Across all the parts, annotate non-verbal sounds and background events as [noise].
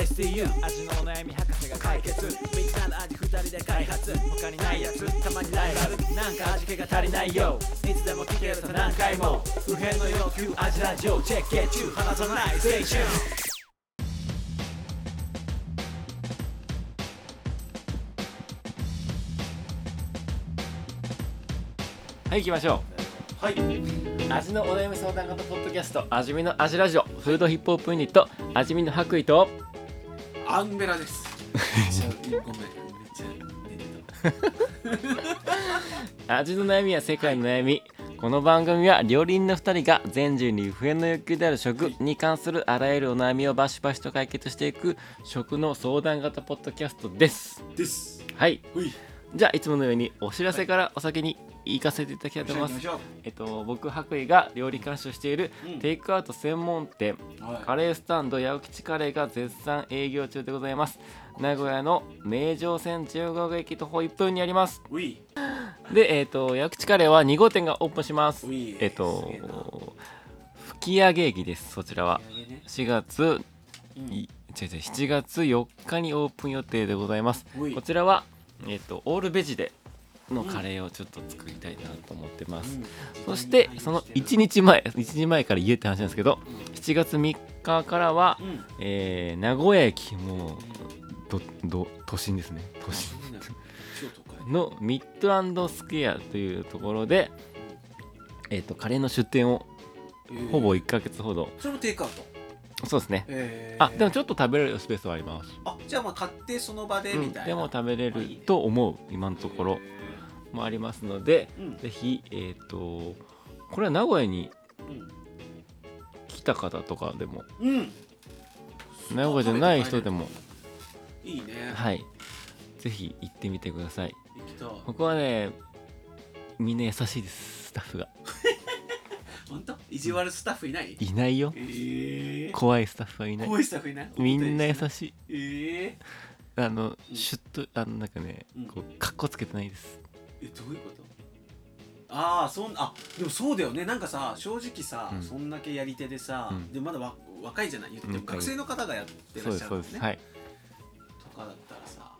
STU 味のお悩み博士が解決。みんなの味二人で開発。他にないやつ。たまにライバル。なんか味気が足りないよ。いつでも聞けると何回も。不変の要求味ラジオチェック。ゲッチュー離さない。ステーションはい行きましょう。はい。味のお悩み相談型ポッドキャスト味見の味ラジオ。フードヒップホップユニット味見の白衣とアンベラです。ごめん。めっちゃ寝て味の悩みや世界の悩みこの番組は料理人の2人が全人類不変の欲求である食に関するあらゆるお悩みをバシバシと解決していく食の相談型ポッドキャストですた。です。はい。じゃあいつものようにお知らせからお先に行かせていただきたいと思います。えっと僕白衣が料理監修しているうん。テイクアウト専門店はカレースタンド八百吉カレーが絶賛営業中でございます。名古屋の名城線15号駅徒歩1分にあります。でえっ、と八百吉カレーは2号店がオープンします。えっ、と吹上げ駅ですそちらは。ね4月うん。い違う違う7月4日にオープン予定でございます。こちらはえっ、とオールベジでのカレーをちょっと作りたいなと思ってます、そしてその1日前1日前から言えって話なんですけど7月3日からは、うん。うん。えー名古屋駅もうどど都心ですね都心。のミッドスクエアというところで、えー、とカレーの出店をほぼ1ヶ月ほど、それもテイクアウト？そうですねえあでもちょっと食べれるスペースはあります、と。あ、じゃあまあ買ってその場でうんみたいな。でも食べれると思う今のところもありますのでうん。ぜひえっ、とこれは名古屋に来た方とかでもうん。うん。名古屋じゃない人でもいいね。はいぜひ行ってみてください。ここはねみんな優しいですスタッフが [laughs] 本当？意地悪スタッフいない？いないよええ。怖いスタッフはいない怖いスタッフいない？みんな優い。しいええ。あのうんシュッとあのなんかねうんこうかっこつけてないですえどういうこと？ああそんあでもそうだよね。なんかさ正直さ、うん。そんだけやり手でさ、うん。でまだわ若いじゃない？言ってもうん学生の方がやってらっしゃるんですねそうです。はい。とかだったらさ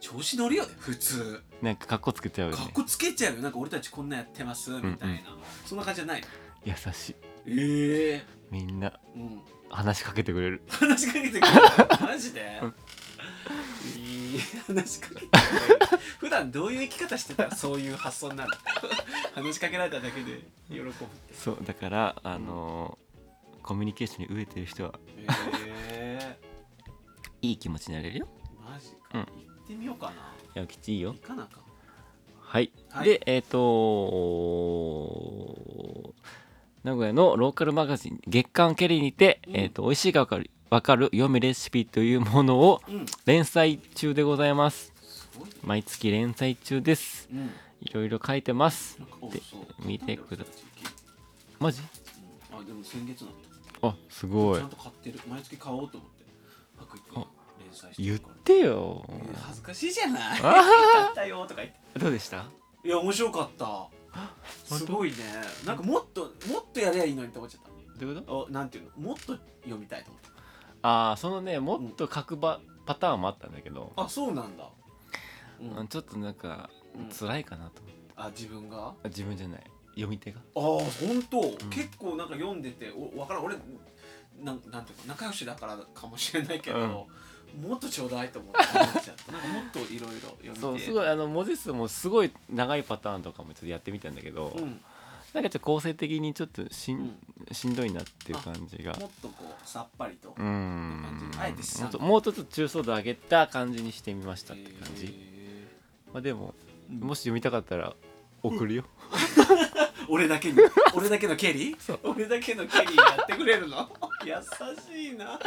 調子乗るよね普通。なんかかっこつけちゃうよね。かっこつけちゃうよ。なんか俺たちこんなやってますみたいな、うんうんそんな感じじゃないの？優しい。ええみんな。うん。話しかけてくれる。話しかけてくれる。マジで、うん。いい話しかけて普段どういう生き方してた？らそういう発想になる。話しかけられただけで喜ぶそうだからあのーコミュニケーションに飢えてる人はえ。いい気持ちになれるよ。ー、マジか、うん。行ってみようかな。やきちいいよ。行かなあかん。はい、はい。でえっ、と名古屋のローカルマガジン月刊ケリーにて、うん。えっ、と美味しいがわかるわかる読むレシピというものをうん。連載中でございます。すごいね。毎月連載中です。うん。いろいろ書いてます。で見てください、マジ？うん。あでも先月あすごい。ちゃんと買ってる。毎月買おうと思って。言ってよ。えー恥ずかしいじゃない？あ買ったよとか言って。どうでした？いや面白かった。当？すごいね。なんかもっともっとやりゃいいのにって思っちゃっどういうこと？たおなんていうの？もっと読みたいと思ってああそのねもっと書くばパターンもあったんだけど、あそうなんだ。うん、うんちょっとなんかうん。辛いかなと思って。あ自分が？あ自分じゃない。読み手が。ああ本当、ん。結構なんか読んでておわからん。俺なんなんていうか仲良しだからかもしれないけど、もっとちょうだいと思って思っちゃった。[laughs] なんかもっといろいろ読みて。そうすごいあの文字数もすごい長いパターンとかもちょっとやってみたんだけど、うん、なんかちょっと構成的にちょっとしん,、うん。しんどいなっていう感じが。もっとこうさっぱりと、うーん。あえてしもっともうちょっと中層度上げた感じにしてみましたって感じ、へまあ、でもーもし読みたかったら送るよ、[laughs] 俺だけに？俺だけのケリー？そう。俺だけのケリーやってくれるの？[laughs] 優しいな。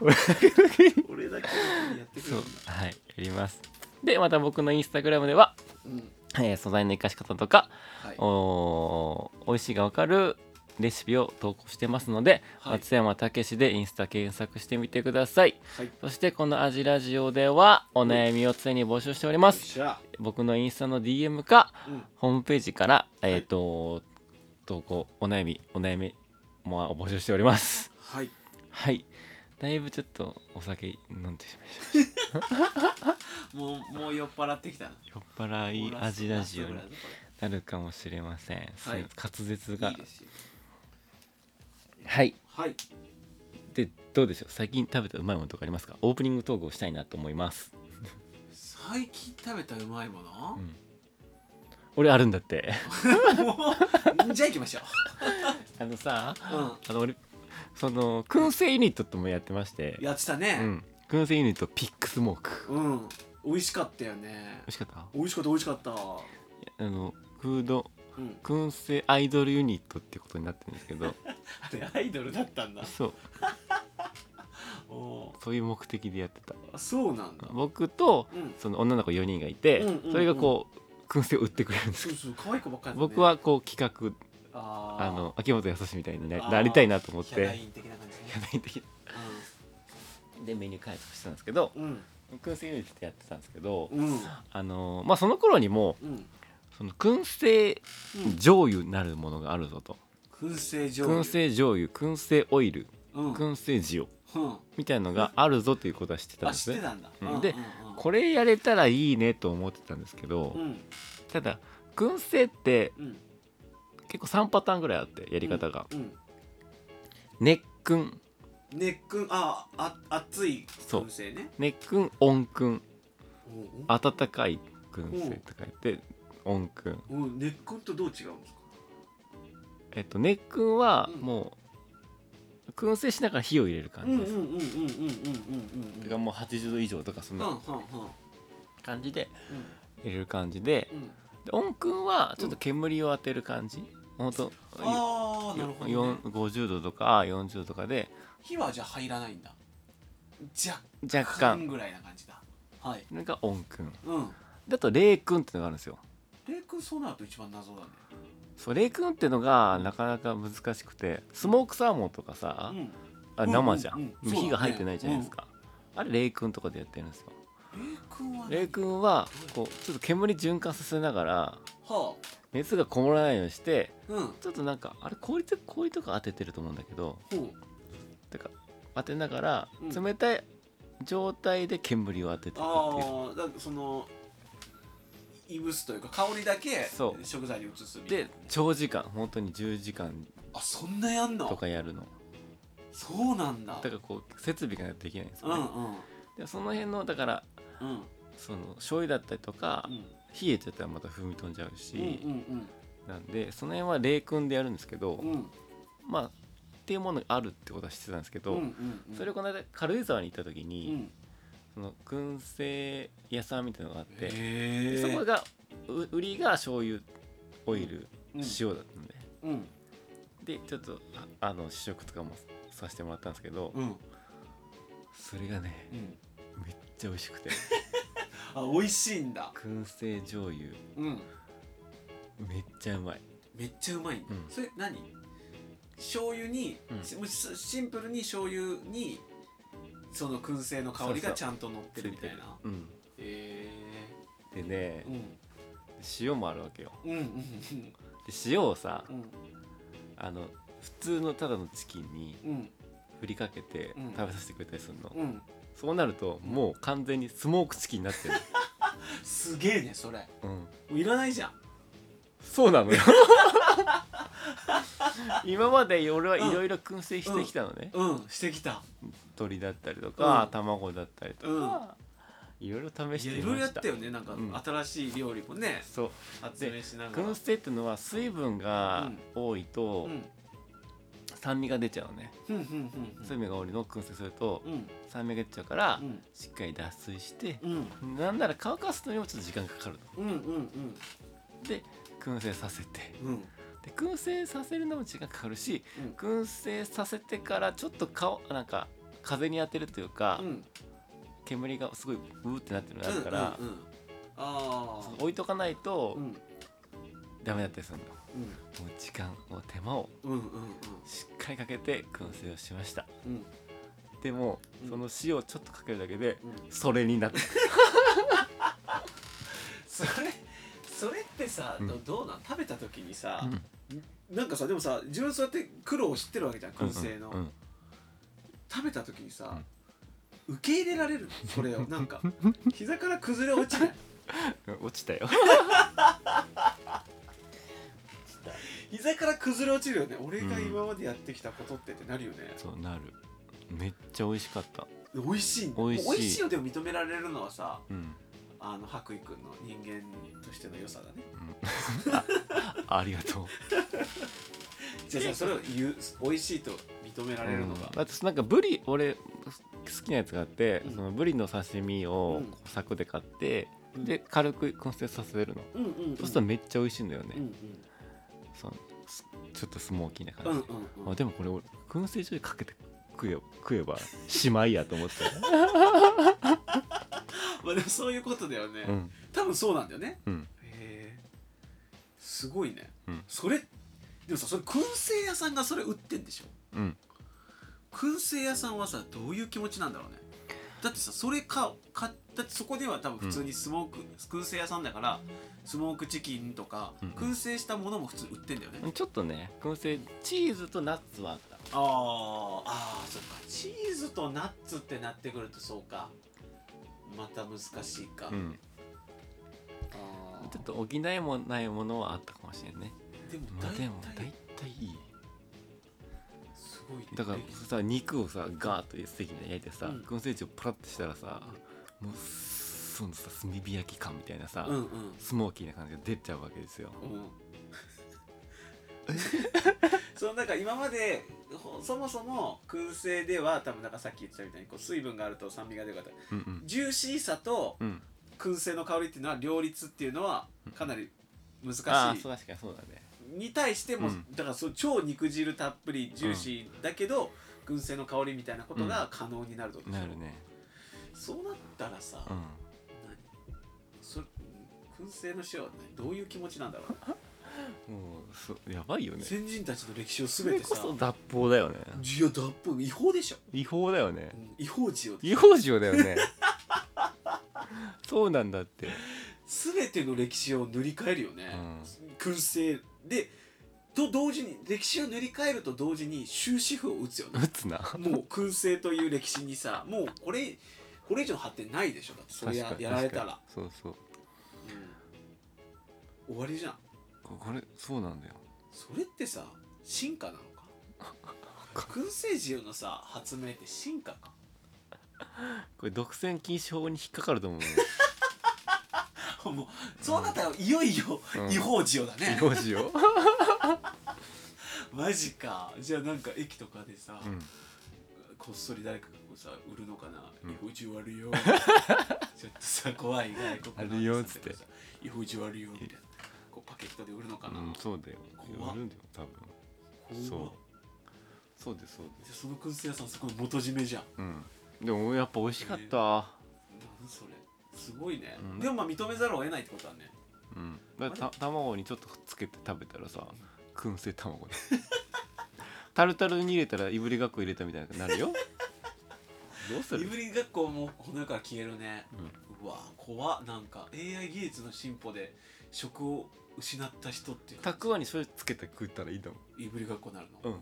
俺だけのケリー。俺だけのケリーやってくれるの？はい。やります。でまた僕のインスタグラムでは、うんえー素材の生かし方とかはい。おー美味しいがわかるレシピを投稿してますので、はい。松山武史でインスタ検索してみてください。はい。そしてこの「アジラジオ」ではお悩みを常に募集しております。僕のインスタの DM かうん。ホームページから、えっ、と投稿お悩みお悩みも募集しております。はい。はいだいぶちょっとお酒飲んでしまいました。もうもう酔っ払ってきたな。酔っ払いアジラジオになるかもしれません、はい。滑舌が。はい。はい。でどうでしょう？最近食べたうまいものとかありますか？オープニングトークをしたいなと思います。最近食べたうまいもの？うん。俺あるんだって。[laughs] じゃあ行きましょあのさう、うん。あの俺その燻製ユニットともやってまして。やってたうねん。燻製ユニットピックスモーク。うん、美味しかったよね。美味しかった？美味しかった美味しかった。あのフードうん。燻製アイドルユニットってことになってるんですけど。[laughs] あれアイドルだったんだ。そう。[laughs] そういう目的でやってた。あそうなんだ。僕とうん。その女の子4人がいて、うんうんうんそれがこう燻製を売ってくれるんですそうそう可愛い子ばっかりだね。僕はこう企画あの秋元康みたいにななりたいなと思っヒャダてイン的な感じ。でメニュー開発してたんですけどうん。燻製ユニットでやってたんですけど、あのまあその頃にもうん。その燻製うん醤油なるものがあるぞと、燻製醤油。燻製醤油燻製オイルうん。燻製塩うん。みたいのがあるぞということは知ってたんあですね。でこれやれたらいいねと思ってたんですけど、うん。ただ燻製ってうん結構3パターンぐらいあってやり方が、うん熱燻熱燻ああ熱いそう燻製ね。熱燻温燻うん温かい燻製と書いて温燻うんうん熱燻とどう違うんですか？えっと熱燻はうん。もう燻製しながら火を入れる感うんじうんうんうんうんうんです、うんうん。てかもう80度以上とかそんうんうんな感じでうん。入れる感じで。うん。で温燻はちょっと煙を当てる感じほんとああなるほど、ね、50度とか40度とかで。火はじゃあ入らないんだ。若若干。干ぐらいな感じだ。はい。それが温燻うん。であと冷燻ってのがあるんですよ。レイ君そうなると一番謎だね。そう冷燻っていうのがなかなか難しくてスモークサーモンとかさ、うん。あ生じゃん,、うんうんうん。火が入ってないじゃないですか、あれ冷燻とかでやってるんですよレイ君はこうちょっと煙循環させながらは熱がこもらないようにしてあうん。ちょっとなんかあれ氷と氷とか当ててると思うんだけどほてか当てながらうん。冷たい状態で煙を当てていくっていう、ああだからそのいぶすというか香りだけそう。食材に移すみたいな。で長時間本当に10時間あそんなやんの？とかやるの。そうなんだ。だからこう設備がないとできないんですよね、うんうん。でその辺のだからうんその醤油だったりとか、うん。冷えちゃったらまた踏み飛んじゃうし、なんでその辺は冷燻でやるんですけど、まあっていうものがあるってことは知ってたんですけど、それをこの間軽井沢に行った時うに、ん。その燻製屋さんみたいなのがあって、そこがう売りが醤油オイル、うん。塩だったんで。うん。でちょっとああの試食とかもさせてもらったんですけど、うん。それがねちゃ美味しくて。[laughs] あ美味しいんだ。燻製醤油。うん。めっちゃうまい。めっちゃうまいうん。それ何？醤油にうん。シシンプルに醤油にその燻製の香りがちゃんと乗ってるみたいな。うん。へでねえうん。塩もあるわけよ。うんうんで塩をさうん。あの普通のただのチキンにうん。振りかけてうん。食べさせてくれたりするの、うんそうなるともう完全にスモークチキンになってる、すげえねそれ。うん、もういらないじゃん。そうなのよ。[laughs] 今まで俺はいろいろ燻製してきたのね、うん。してきた。鶏だったりとか、うん。卵だったりとか、いろいろ試しいやてみました。いろいろやったよねなんかうん。新しい料理もね。そう。発明しながら。燻製っていうのは水分が多いとうん酸味が出ちゃうのね、うんうんうん水分が多いのを燻製するとうん。酸味が出ちゃうから、うん。しっかり脱水して、うん。なんなら乾かすのにもちょっと時間かかるとうんうんで燻製させて。うん。うんで燻製させるのも時間かかるしうん。燻製させてからちょっと顔なんか風に当てるというか、うん。煙がすごいうーってなってるのがあるから、うんうんうん。ああ置いとかないと、うんダメだったりするの。うん。もう時間を手間をしっかりかけて燻製をしました。でもうん。その塩をちょっとかけるだけでうん。それになった。[laughs] それそれってさ、うん。どどうなん？食べた時にさ、うん。なんかさでもさ自分そうやって苦労を知ってるわけじゃん燻製の、うん。うん。食べた時にさ、受け入れられる？のそれを。なんか [laughs] 膝から崩れ落ちないうん落ちたよ [laughs] 膝から崩れ落ちるよね。俺が今までやってきたことってってなるよね、そうなる。めっちゃ美味しかった。美味しい。美味しい。美味しいよでも認められるのはさうん、あの白衣くんの人間としての良さだね。うん、あありがとう。[laughs] じゃあじゃあそれを言う美味しいと認められるのが、だってなんかブリ俺好きなやつがあって、うん。そのブリの刺身をうん。こう柵で買って、うん。で軽く燻製させるの、うんうんうん。そうするとめっちゃ美味しいんだよね、うんうんそのすちょっとスモーキーなうん感じ、うんうんあでもこれ俺燻製所にかけて食え食えばしまいやと思って、[laughs] まあでもそういうことだよね、うん。多分そうなんだよね。うん。へえ。すごいね、うん。それでもさそれ燻製屋さんがそれ売ってんでしょ？うん。燻製屋さんはさどういう気持ちなんだろうね。だってさそれかかだってそこでは多分普通にスモーク、燻製屋さんだからスモークチキンとか、うん燻製したものも普通売ってんだよね、ちょっとね燻製チーズとナッツはあった。あーあーそっか。チーズとナッツってなってくるとそうか。また難しいか、うん。あー。ちょっと補いもないものはあったかもしれんね。でもまあ大体体いい。すごいねだからさ肉をさガーッとステーキで焼いてさ、うん。燻製地をプラッとしたらさ、もうそのさ炭火焼き感みたいなさ、うんうん。スモーキーな感じが出ちゃうわけですよ、うん。そのなんか今までほそもそも燻製では多分なんかさっき言ってたみたいにこう水分があると酸味が出るからうんうん。ジューシーさとうん。燻製の香りっていうのは両立っていうのはかなり難しい、ああそう確かにそうだね。に対しても、うん。だからそう超肉汁たっぷりジューシーだけど、燻製の香りみたいなことが可能になるってことでしょ。なるねそうなったらさ、うん。何それ燻製の塩は、ね、どういう気持ちなんだろう？ね [laughs] もうそやばいよね。先人たちの歴史をそ全てされこそ脱法だよね。いや脱法違法でしょ、違法だよね。うん違法塩違法塩だよね。[laughs] そうなんだって。全ての歴史を塗り替えるよね、燻製でと同時に歴史を塗り替えると同時に終止符を打つよね。打つな。もう燻製という歴史にさもうこれこれ以上の発展ないでしょ。だってそれややられたら、そうそう。うん。終わりじゃん。ここれ？そうなんだよ。それってさ進化なのか？燻製塩のさ発明って進化か？これ独占禁止法に引っかかると思う [laughs] もうそうなったらいよいようん。違法塩だね、違法塩 [laughs] マジか。じゃあなんか駅とかでさ、うん。こっそり誰かがこうさ売るのかな？うん。違法塩あるよ。[laughs] ちょっとさ怖い外国のあるよっつって。さ違法塩あるよみたいな。こうパケットで売るのかな、うんそうだよ売るんだよ多分。そう。そうですそうでじゃあその燻製屋さんすごい元締めじゃん。すうん。でもやっぱ美味しかった。何それ。すごいね、うん。でもまあ認めざるを得ないってことだね。うん。だた卵にちょっとつけて食べたらさ燻製卵だタルタルに入れたらいぶりがっこ入れたみたいになるよどうする？いぶりがっこもこの世から消えるね、うわ怖っ。なんか AI 技術の進歩で食を失った人っていう。たくあんにそれつけて食ったらいいと思いぶりがっこになるの、うん。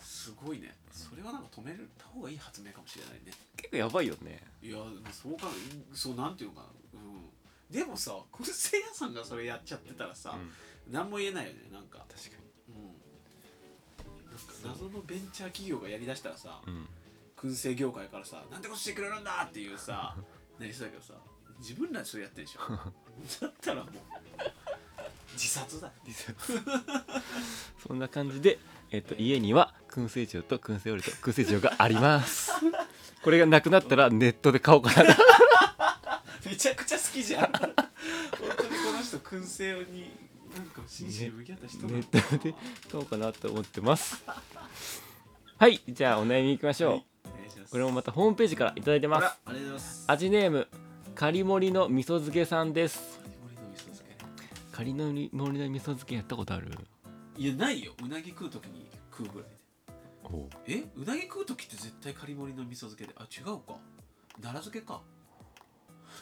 すごいね。それはなんか止めた方がいい発明かもしれないね。う結構やばいよね。いやそうかな。そうなんていうのかな。うん。でもさ燻製屋さんがそれやっちゃってたらさ、うん。何も言えないよねなんか。確かうん。なんか謎のベンチャー企業がやりだしたらさ、にうん燻製業界からさなんでことしてくれるんだっていうさ [laughs] なりそうだけどさ自分らでそれやってるでしょ？[laughs] だったらもう自殺だ [laughs] そんな感じで、えっと、家には燻製塩と燻製オイルと燻製塩があります。これがなくなったらネットで買おうかな。めちゃくちゃ好きじゃん。本当にこの人燻製になんか真摯に向き合った人なネのットで買おうかなと思ってます。はいじゃあお悩みいきましょう、はいこれもまたホームページからいただいてます。ありがとうございます。味ネームカリモリの味噌漬けさんです。カリモリの味噌漬け。仮のり森の味噌漬けやったことある？いやないよ。うなぎ食う時に食うぐらいで。え？うなぎ食う時って絶対仮盛りの味噌漬けで？あ違うか。奈良漬けか。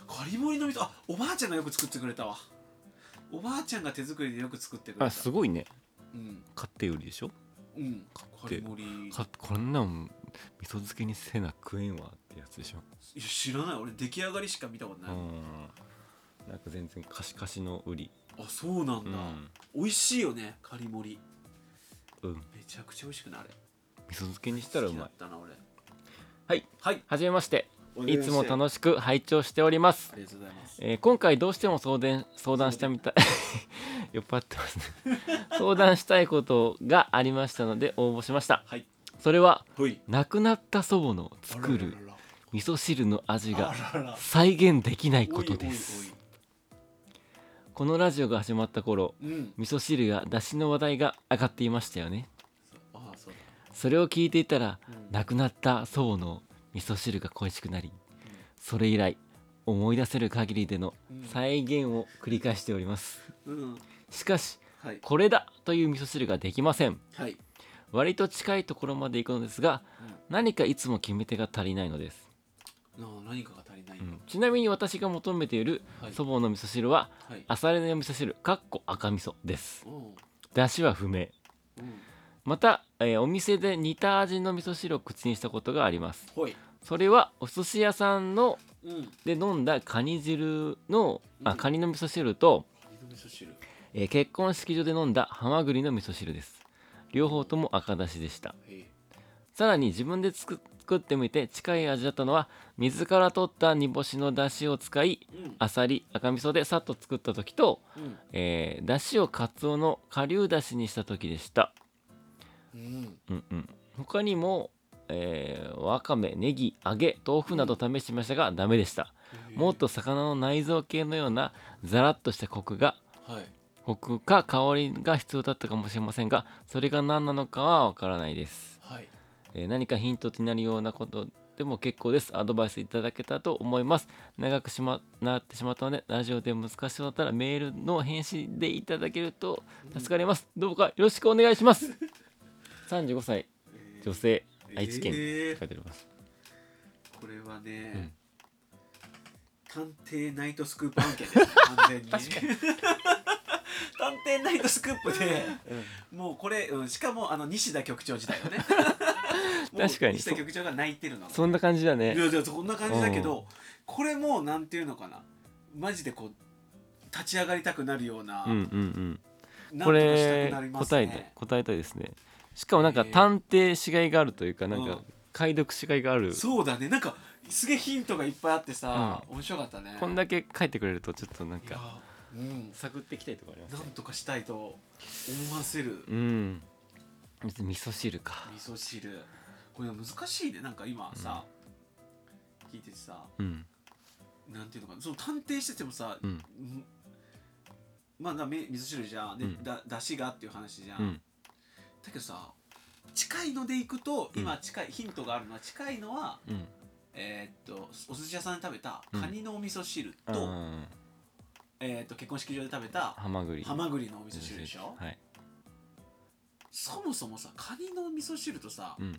仮盛りの味噌あおばあちゃんがよく作ってくれたわ。おばあちゃんが手作りでよく作ってくれた。あすごいね。うん。買って売りでしょ？うん。て仮盛りかこんなん味噌漬けにせな食えんわってやつでしょ。いや知らない。俺出来上がりしか見たことない、うん。なんか全然カシカシの売りあそうなんだ、うん。美味しいよね仮盛りうん。めちゃくちゃ美味しくないあれ。味噌漬けにしたらうまい。好きだったな俺。はい。はい。はじめまして。いつも楽しく拝聴しております。ありがとうございます。えー今回どうしても相談相談したみたい。[laughs] 酔っ払ってますね。相談したいことがありましたので応募しました。はいそれは亡くなった祖母のあ作る味噌汁の味が再現できないことです。このラジオが始まった頃味噌汁や出汁の話題が上がっていましたよね。それを聞いていたらうん。亡くなった祖母の味噌汁が恋しくなりそれ以来思い出せる限りでのうん。再現を繰り返しております。うん。しかしはい。これだという味噌汁ができません。はい割と近いところまで行くのですが何かいつも決め手が足りないのです、何かが足りない、うん。ちなみに私が求めているはい。祖母の味噌汁ははい。あさりの味噌汁かっこ赤味噌です。出汁は不明。うん。また、えーお店で似た味の味噌汁を口にしたことがあります。それはお寿司屋さんのうん。で飲んだカニ汁のうん。あカニの味噌汁と、えー結婚式場で飲んだハマグリの味噌汁です両方とも赤だしでした。さらに自分で作作ってみて近い味だったのは水から取った煮干しの出汁を使いうん。あさり赤味噌でさっと作った時と、うん。えー、出汁をかつおの顆粒出汁にした時でした、うん。うんうん、他にも、えーわかめネギ揚げ豆腐など試しましたがダメでした。もっと魚の内臓系のようなザラッとしたコクがはいコクか香りが必要だったかもしれませんがそれが何なのかはわからないです、はい。えー何かヒントになるようなことでも結構です。アドバイスいただけたと思います。長くしまなってしまったのでラジオで難しそうだったらメールの返信でいただけると助かります、どうかよろしくお願いします。[laughs] 35歳女性愛知県書いてあります、これはね、うん。探偵ナイトスクープ案件です。完全に [laughs] 探偵ナイトスクープで、もうこれ、うん、しかもあの西田局長時代よね。[laughs] 確かに。西田局長が泣いてるのそんな感じだね。いやいやこんな感じだけどこれもなんていうのかな。マジでこう立ち上がりたくなるような、うんうんうん。これ答えねた答えたいですね。しかもなんか探偵しがいがあるというかなんかうん。解読しがいがある。そうだね。なんかすげえヒントがいっぱいあってさ、面白かったね。こんだけ書いてくれるとちょっとなんかうん。探っていきたいとこありますなんとかしたいと思わせる。うん。味噌汁か。味噌汁。これ難しいね。なんか今さ、聞いててさうん。なんていうのかな。その探偵しててもさ、うん。んまあなめ味噌汁じゃん。で、うん。だだしがっていう話じゃん、うん。だけどさ近いのでいくとうん。今近い、ヒントがあるのは近いのはうん。えーっとお寿司屋さんで食べたうんカニのお味噌汁と,、うんえーっと結婚式場で食べたハマグリ。ハマグリのお味噌汁でしょ、はい。そもそもさカニのお味噌汁とさ、うん。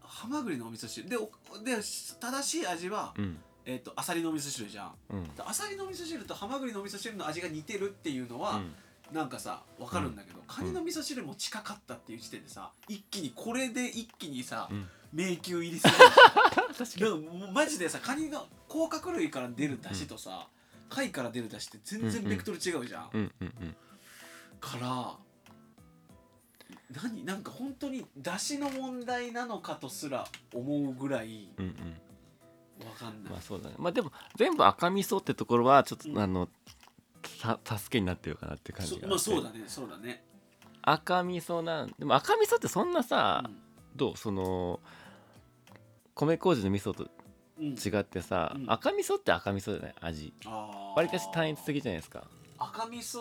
ハマグリのお味噌汁。でおで正しい味は、うん。えー、とアサリのお味噌汁じゃん。うん。でアサリのお味噌汁とハマグリのお味噌汁の味が似てるっていうのは、うん。なんかさ分かるんだけど、カニの味噌汁も近かったっていう時点でさ一気にこれで一気にさ、うん。迷宮入りする [laughs] 確かに。マジでさカニの甲殻類から出る出汁とさ、貝から出る出汁って全然ベクトル違うじゃん、うんうんうんから何なんか本当に出汁の問題なのかとすら思うぐらいうんうん分かん。ない、まあそうだね。まあでも全部赤味噌ってところはちょっと、うん。あのた助けになってるかなって感じがあって。そまあそうだね。そうだね、赤味噌なんでも赤味噌ってそんなさ、うん。どう？その米麹の味噌とうん違ってさ、うん。赤味噌って赤味噌じゃない味わりかし単一的じゃないですか。赤味噌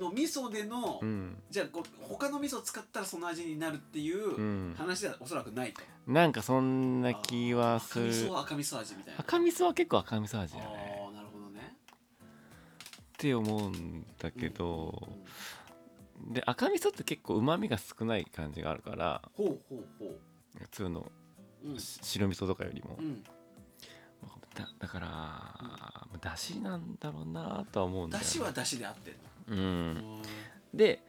の味噌での、うん。じゃあこう他の味噌使ったらその味になるっていううん。話ではおそらくないと、なんかそんな気はする。赤味噌は赤味噌味みたいな。赤味噌は結構赤味噌味だよね。ああなるほどね。っって思うんだけど、で赤味噌って結構うまみが少ない感じがあるからほうほうほう。普通のうん。し白味噌とかよりも、うんだだから、だしなんだろうなとは思うんだよね。だしはだしで合ってんうのん。で、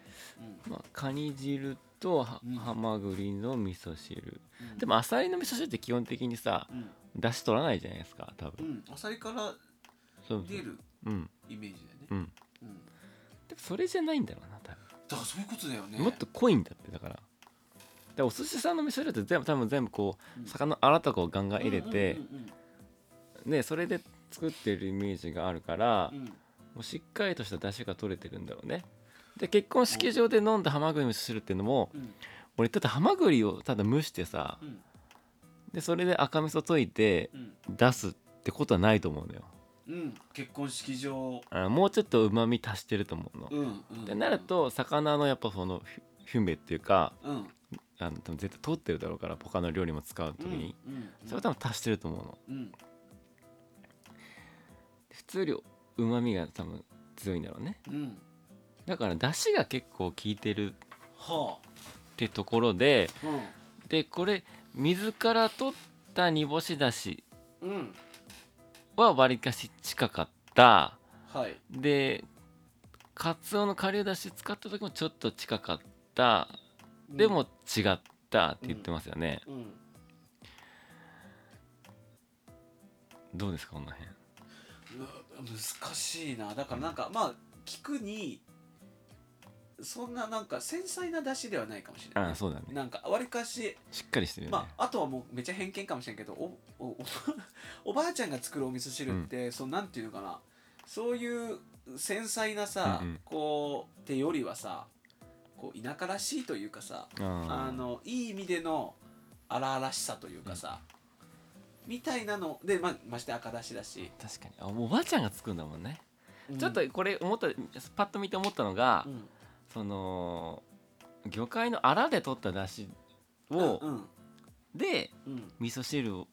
うん。まあ、カニ汁とはうん。ハマグリの味噌汁。うん。でもあさりの味噌汁って基本的にさうん。だし取らないじゃないですか多う分、ん。アサリから出るうん。イメージだよね。うん。うん。でもそれじゃないんだろうな多分。だからそういうことだよね。もっと濃いんだってだから。でお寿司さんの味噌汁って全部多分全部こうん。う魚のあらとかをガンガン入れてうんうんねそれで作ってるイメージがあるからうん。うんもうしっかりとした出汁が取れてるんだろうね。で結婚式場で飲んだハマグリの味噌汁っていうのもうん。俺ただハマグリをただ蒸してさうん。でそれで赤味噌溶いてうん。出すってことはないと思うのよ。うん。結婚式場。あもうちょっとうまみ足してると思うの。うんうん。ってなると魚のやっぱそのフィフィンベっていうかうん。あの多分絶対通ってるだろうから他の料理も使う時に、うんうん。それは多分足してると思うの。うん普通よりうまみが多分強いんだろうね。うん。だから出汁が結構効いてるはってところででこれ水から取った煮干しだしうん。はわりかし近かった。はい。でカツオの顆粒だし使った時もちょっと近かった。でも違ったって言ってますよね、うん。どうですかこの辺難しいな。だからなんかまあ聞くにそんななんか繊細な出汁ではないかもしれない。ああそうだね。なんかわりかししっかりしてるよね、まああとはもうめっちゃ偏見かもしれんけどおおお [laughs] おばあちゃんが作るお味噌汁って、そうなんていうのかな。そういう繊細なさ、うんうん。こうってよりはさこう田舎らしいというかさああのいい意味での荒々しさというかさ、みたいなの。でままして赤だしだし、ー確かに。あおばあちゃんが作るんだもんね、うん。ちょっとこれ思ったパッと見て思ったのが、うん。その魚介のアラで取った出汁を、うんでうん。味噌汁を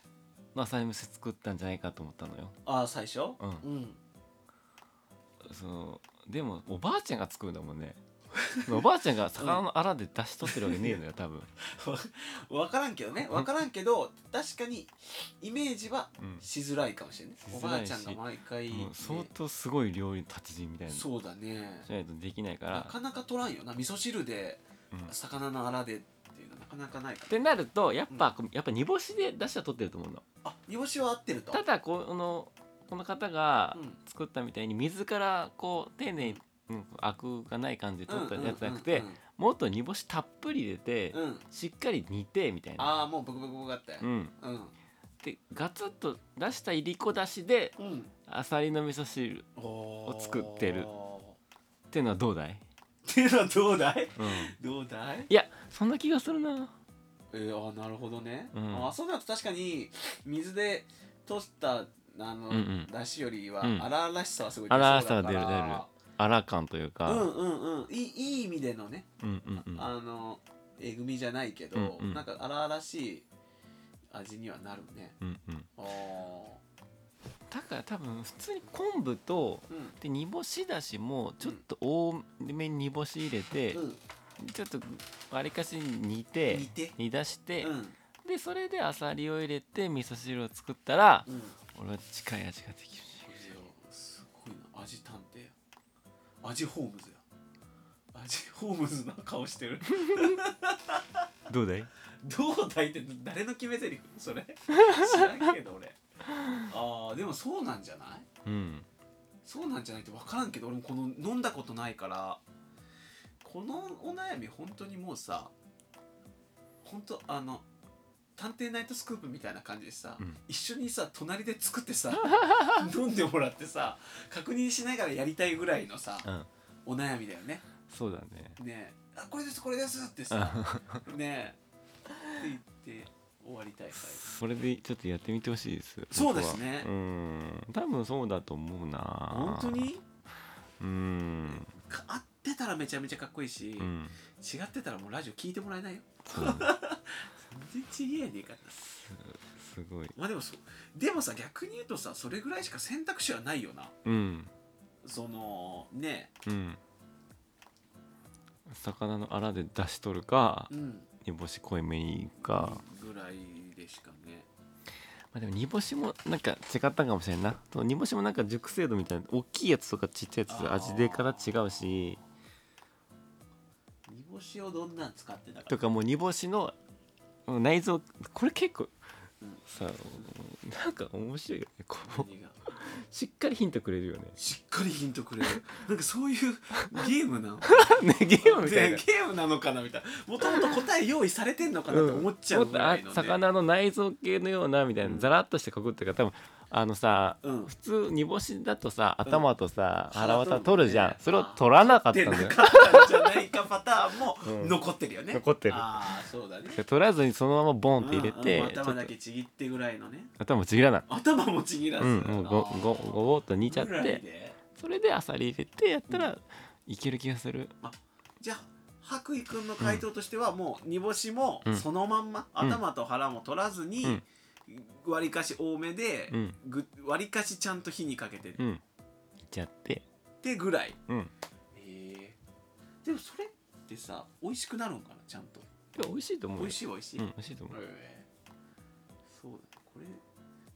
の浅い蒸し作ったんじゃないかと思ったのよ。ああ最初？うん。うん。そう。でもおばあちゃんが作るんだもんね [laughs] おばあちゃんが魚のアラで出汁取ってるわけねえのよ多分、[laughs] 分からんけどね。分からんけど確かにイメージはうん。しづらいかもしれない、しづらいしおばあちゃんが毎回、もう相当すごい料理の達人みたいな。そうだね。じゃないとできないかならかなか取らんよな。味噌汁でうん。っ魚のあらでっていうのはなかなかないから。てなるとやっぱ、やっぱ煮干しで出汁は取ってると思うの。あ煮干しは合ってると。ただこのこの方がうん。作ったみたいに水からこう丁寧に、うん、アクがない感じで取ったやつじゃなくて、うんもっと煮干したっぷり入れて、しっかり煮てみたいな。ああもうブクブクブクあったようん、うん。でガツッと出したいりこだしでうん。あさりの味噌汁を作ってる。っていうのはどうだい、っていうのはどうだい？うん、どうだい？いやそんな気がするな。えー、あーなるほどね、うん。あそうなると確かに水で取ったあの、うんうん。だしよりはうん。荒々しさはすごい出そうだから。出る出るあら感というか、うんうんうん。いいいい意味でのね、うんうんうん。あのえぐみじゃないけど、うんうん。なんか荒々しい味にはなるね。うんうん。あー。だから多分普通に昆布とうん。で煮干しだしもちょっと多めに煮干し入れて、うん。ちょっとわりかし煮て煮て。煮出して、うん。でそれであさりを入れて味噌汁を作ったら、うん。俺は近い味ができる味ホームズや。味ホームズの顔してる。どうだい？どうだい？って誰の決め台詞？それ？知らんけど俺。あーでもそうなんじゃない？うん。そうなんじゃないって分からんけど俺もこの飲んだことないから。このお悩み本当にもうさ本当あの探偵ナイトスクープみたいな感じでさ、うん。一緒にさ隣で作ってさ [laughs] 飲んでもらってさ確認しながらやりたいぐらいのさうん。お悩みだよね。そうだね。ねえあこれですこれですってさねえって言って終わりたい最後それでちょっとやってみてほしいです。そうですね。僕は。うん。多分そうだと思うな。本当に？うん。か合ってたらめちゃめちゃかっこいいし、うん。違ってたらもうラジオ聞いてもらえないよ。そう全然ちげえねえかす。ごい。まあでもそう。でもさ逆に言うとさそれぐらいしか選択肢はないよな。うん。そのね。うん。魚のアラで出し取るかうん煮干し濃いめにいくか、ぐらいでしかね。まあ、でも煮干しもなんか違ったんかもしれんな。そう煮干しもなんか熟成度みたいな大きいやつとかちっちゃいやつで味でから違うし。煮干しをどんなん使ってたか。とかもう煮干しのうん内臓これ結構うんさなんか面白いよねこう。しっかりヒントくれるよね。しっかりヒントくれる。なんかそういうゲームなの？[laughs] ねゲームみたいな。でゲームなのかなみたいな。もともと答え用意されてんのかなって思っちゃうぐらいの、ね。もっとあ魚の内臓系のようなみたいな、うん。ザラッとしてかくっていうか多分あのさ、うん。普通煮干しだとさ頭とさ、うん腹渡取るじゃん、ねそれを取らなかったんだよ。でなかったんじゃないかパターンもうん。残ってるよね、残ってる。ああそうだね。で取らずにそのままボンって入れて、うんうん。頭だけちぎってぐらいのね。頭ちぎらない。頭もちぎらず、うんもうごごごごっと煮ちゃってで。それであさり入れてやったらいける気がする。じゃあ白衣くんの回答としてはもう煮干しもうん。そのまんま、うん。頭と腹も取らずに、うんわりかし多めで、うん。ぐわりかしちゃんと火にかけてっうん。いっちゃって。てぐらい。うん。へえ。でもそれってさ美味しくなるんかなちゃんと？でも美味しいと思うよ。美味しい美味しい、うん美味しいと思う。へえ。そうだこれ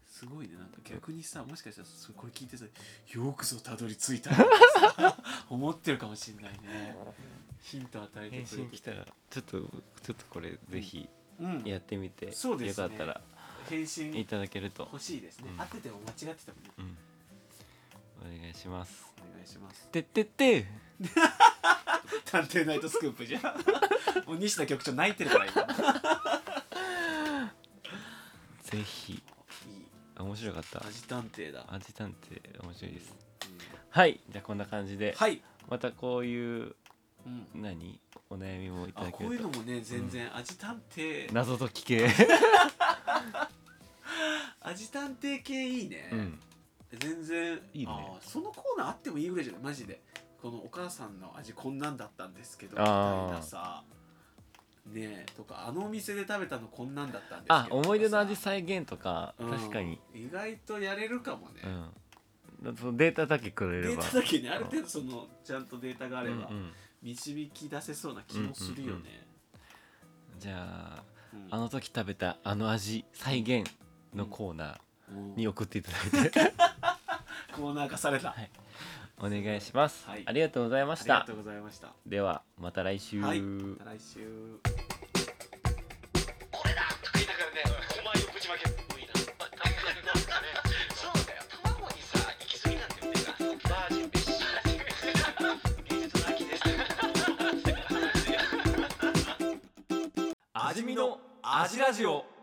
すごいね。なんか逆にさもしかしたらそこれ聞いてさよくぞたどり着いたなってさ [laughs] 思ってるかもしれないね。ヒント与えて返くれて信来たらちょっとちょっとこれぜひうん。やってみて、そうですね。よかったら返信いただけると。欲しいですね、うん。てても間違っててもねうん。お願いします。お願いします。てってって。[laughs] 探偵ナイトスクープじゃん。[laughs] もう西田局長泣いてるから今。[laughs] ぜひ。面白かった。味探偵だ、味探偵面白いです。うん。はい。じゃあこんな感じで、はい、またこういううん、何？お悩みもいたあだけると。こういうのもね全然味探偵、謎解き系味探偵系いいね、うん。全然。いいね。あーそのコーナーあってもいいぐらいじゃない？マジで。このお母さんの味こんなんだったんですけどみたいあーなさ。ねえとかあのお店で食べたのこんなんだったんですけどあ思い出の味さ。再現とかうん。確かに。意外とやれるかもね、うん。そのデータだけくれれば。データだけねある程度そのちゃんとデータがあればうんうん導き出せそうな気もするよね、じゃあうん。あの時食べたあの味再現のコーナうんーに送っていただいて。[laughs] コーナー化された、はい。お願いします、はい。ありがとうございました。ありがとうございました。ではまた来週、はい。また来週。これだ。とか言いながらね、お前をぶちまける。多いな。そうだよ。卵にさ、行き過ぎなんて言ってさ、バージンベッシー。芸術の秋です。[laughs] 味見の味ラジオ